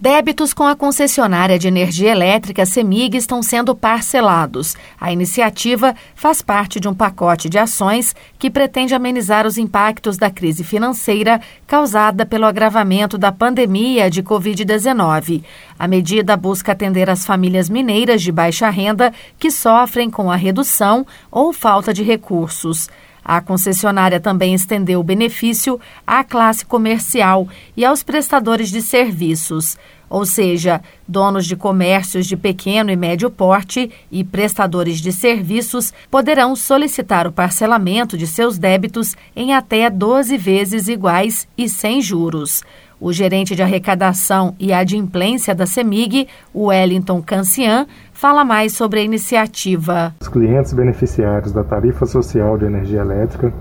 Débitos com a concessionária de energia elétrica CEMIG estão sendo parcelados. A iniciativa faz parte de um pacote de ações que pretende amenizar os impactos da crise financeira causada pelo agravamento da pandemia de Covid-19. A medida busca atender as famílias mineiras de baixa renda que sofrem com a redução ou falta de recursos. A concessionária também estendeu o benefício à classe comercial e aos prestadores de serviços, ou seja, donos de comércios de pequeno e médio porte e prestadores de serviços poderão solicitar o parcelamento de seus débitos em até 12 vezes iguais e sem juros. O gerente de arrecadação e adimplência da CEMIG, Wellington Cancian, fala mais sobre a iniciativa. Os clientes beneficiários da tarifa social de energia elétrica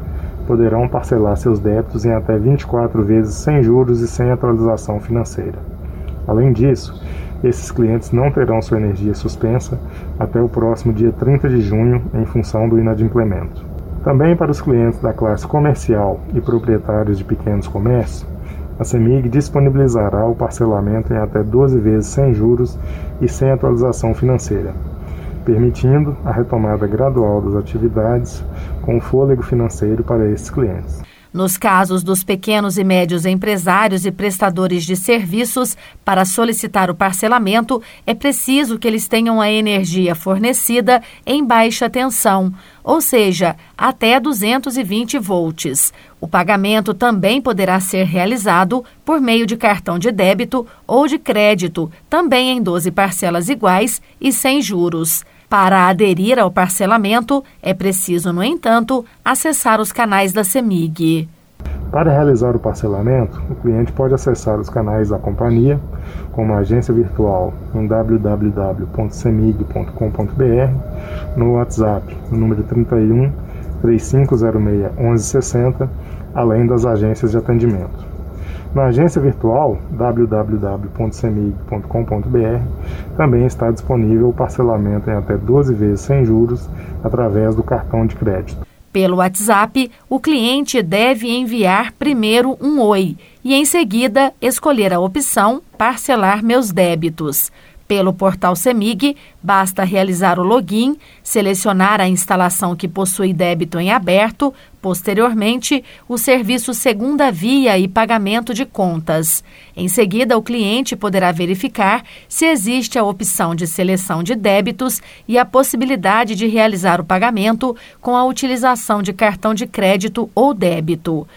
poderão parcelar seus débitos em até 24 vezes sem juros e sem atualização financeira. Além disso, esses clientes não terão sua energia suspensa até o próximo dia 30 de junho em função do inadimplemento. Também para os clientes da classe comercial e proprietários de pequenos comércios, a CEMIG disponibilizará o parcelamento em até 12 vezes sem juros e sem atualização financeira, permitindo a retomada gradual das atividades com fôlego financeiro para esses clientes. Nos casos dos pequenos e médios empresários e prestadores de serviços, para solicitar o parcelamento, é preciso que eles tenham a energia fornecida em baixa tensão, ou seja, até 220 volts. O pagamento também poderá ser realizado por meio de cartão de débito ou de crédito, também em 12 parcelas iguais e sem juros. Para aderir ao parcelamento, é preciso, no entanto, acessar os canais da CEMIG. Para realizar o parcelamento, o cliente pode acessar os canais da companhia, como a agência virtual em www.semig.com.br, no WhatsApp, no número 31 3506 1160, além das agências de atendimento. Na agência virtual www.semig.com.br também está disponível o parcelamento em até 12 vezes sem juros através do cartão de crédito. Pelo WhatsApp, o cliente deve enviar primeiro um Oi e, em seguida, escolher a opção Parcelar meus débitos. Pelo portal CEMIG, basta realizar o login, selecionar a instalação que possui débito em aberto, posteriormente, o serviço segunda via e pagamento de contas. Em seguida, o cliente poderá verificar se existe a opção de seleção de débitos e a possibilidade de realizar o pagamento com a utilização de cartão de crédito ou débito.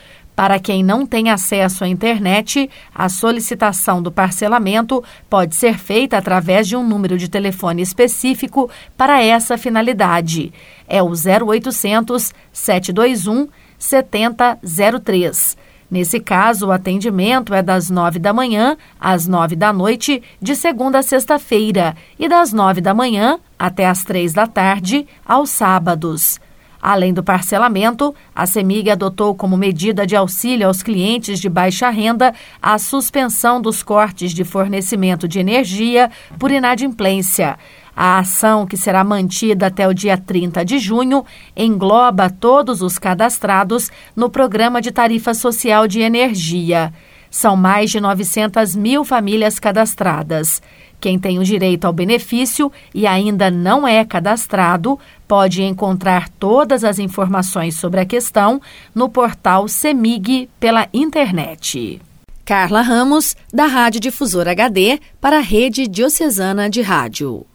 Para quem não tem acesso à internet, a solicitação do parcelamento pode ser feita através de um número de telefone específico para essa finalidade. É o 0800 721 7003. Nesse caso, o atendimento é das 9 da manhã às 9 da noite, de segunda a sexta-feira, e das 9 da manhã até às 3 da tarde, aos sábados. Além do parcelamento, a CEMIG adotou como medida de auxílio aos clientes de baixa renda a suspensão dos cortes de fornecimento de energia por inadimplência. A ação, que será mantida até o dia 30 de junho, engloba todos os cadastrados no Programa de Tarifa Social de Energia. São mais de 900 mil famílias cadastradas. Quem tem o direito ao benefício e ainda não é cadastrado pode encontrar todas as informações sobre a questão no portal CEMIG pela internet. Carla Ramos, da Rádio Difusora HD, para a Rede Diocesana de Rádio.